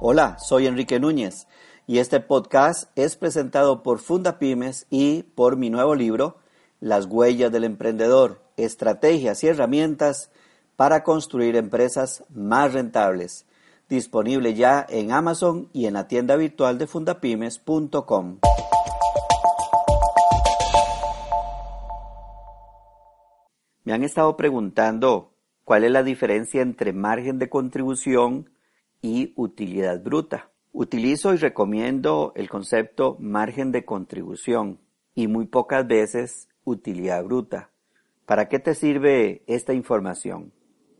Hola, soy Enrique Núñez y este podcast es presentado por Funda Pymes y por mi nuevo libro, Las huellas del emprendedor, estrategias y herramientas para construir empresas más rentables, disponible ya en Amazon y en la tienda virtual de fundapymes.com. Me han estado preguntando cuál es la diferencia entre margen de contribución y utilidad bruta. Utilizo y recomiendo el concepto margen de contribución y muy pocas veces utilidad bruta. ¿Para qué te sirve esta información?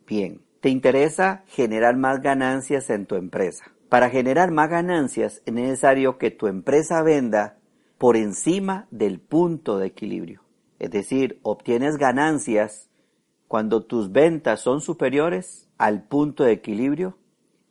Bien, te interesa generar más ganancias en tu empresa. Para generar más ganancias es necesario que tu empresa venda por encima del punto de equilibrio. Es decir, obtienes ganancias cuando tus ventas son superiores al punto de equilibrio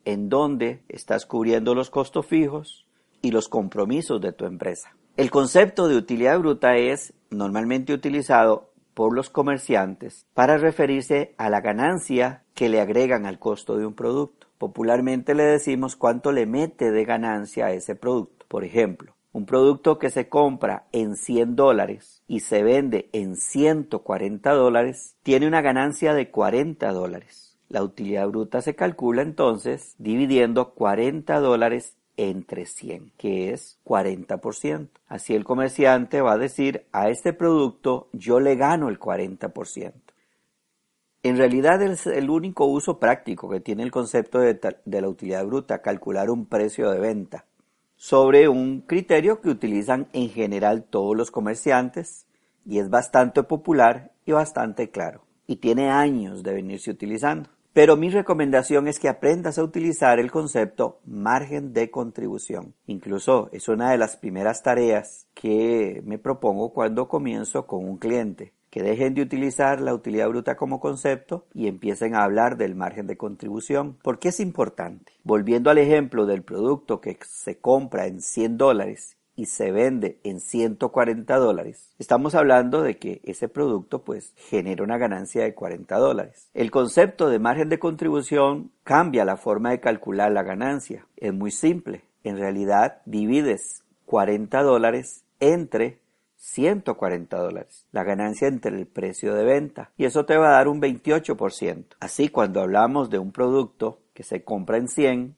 en donde estás cubriendo los costos fijos y los compromisos de tu empresa. El concepto de utilidad bruta es normalmente utilizado por los comerciantes para referirse a la ganancia que le agregan al costo de un producto. Popularmente le decimos cuánto le mete de ganancia a ese producto. Por ejemplo, un producto que se compra en 100 dólares y se vende en 140 dólares tiene una ganancia de 40 dólares. La utilidad bruta se calcula entonces dividiendo 40 dólares entre 100, que es 40%. Así el comerciante va a decir, a este producto yo le gano el 40%. En realidad es el único uso práctico que tiene el concepto de, de la utilidad bruta, calcular un precio de venta sobre un criterio que utilizan en general todos los comerciantes y es bastante popular y bastante claro y tiene años de venirse utilizando. Pero mi recomendación es que aprendas a utilizar el concepto margen de contribución. Incluso es una de las primeras tareas que me propongo cuando comienzo con un cliente que dejen de utilizar la utilidad bruta como concepto y empiecen a hablar del margen de contribución. ¿Por qué es importante? Volviendo al ejemplo del producto que se compra en 100 dólares y se vende en 140 dólares, estamos hablando de que ese producto pues genera una ganancia de 40 dólares. El concepto de margen de contribución cambia la forma de calcular la ganancia. Es muy simple. En realidad divides 40 dólares entre 140 dólares, la ganancia entre el precio de venta. Y eso te va a dar un 28%. Así, cuando hablamos de un producto que se compra en 100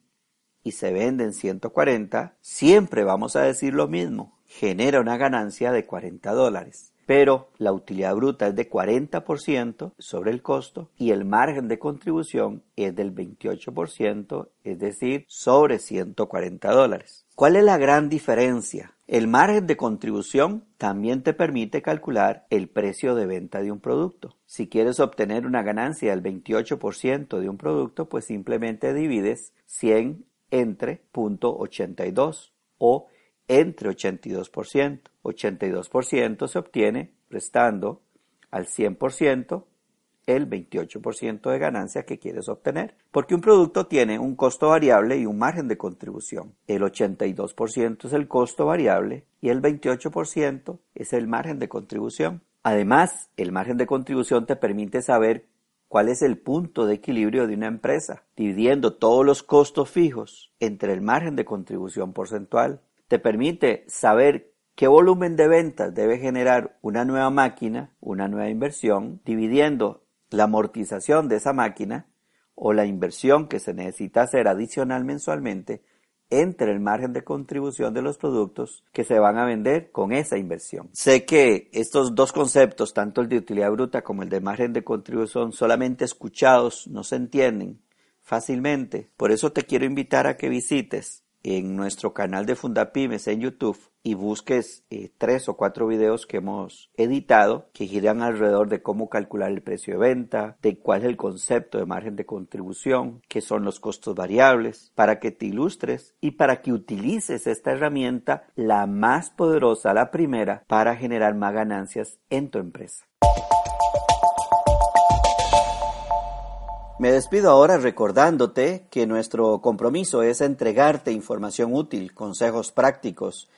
y se vende en 140, siempre vamos a decir lo mismo. Genera una ganancia de 40 dólares pero la utilidad bruta es de 40% sobre el costo y el margen de contribución es del 28%, es decir, sobre 140 dólares. ¿Cuál es la gran diferencia? El margen de contribución también te permite calcular el precio de venta de un producto. Si quieres obtener una ganancia del 28% de un producto, pues simplemente divides 100 entre 0.82 o entre 82%. 82% se obtiene prestando al 100% el 28% de ganancia que quieres obtener. Porque un producto tiene un costo variable y un margen de contribución. El 82% es el costo variable y el 28% es el margen de contribución. Además, el margen de contribución te permite saber cuál es el punto de equilibrio de una empresa, dividiendo todos los costos fijos entre el margen de contribución porcentual te permite saber qué volumen de ventas debe generar una nueva máquina, una nueva inversión, dividiendo la amortización de esa máquina o la inversión que se necesita hacer adicional mensualmente entre el margen de contribución de los productos que se van a vender con esa inversión. Sé que estos dos conceptos, tanto el de utilidad bruta como el de margen de contribución, solamente escuchados no se entienden fácilmente. Por eso te quiero invitar a que visites en nuestro canal de Fundapymes en YouTube y busques eh, tres o cuatro videos que hemos editado que giran alrededor de cómo calcular el precio de venta, de cuál es el concepto de margen de contribución, qué son los costos variables, para que te ilustres y para que utilices esta herramienta, la más poderosa, la primera, para generar más ganancias en tu empresa. Me despido ahora recordándote que nuestro compromiso es entregarte información útil, consejos prácticos,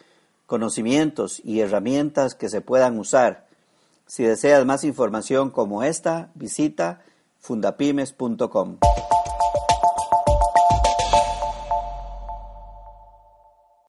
conocimientos y herramientas que se puedan usar. Si deseas más información como esta, visita fundapymes.com.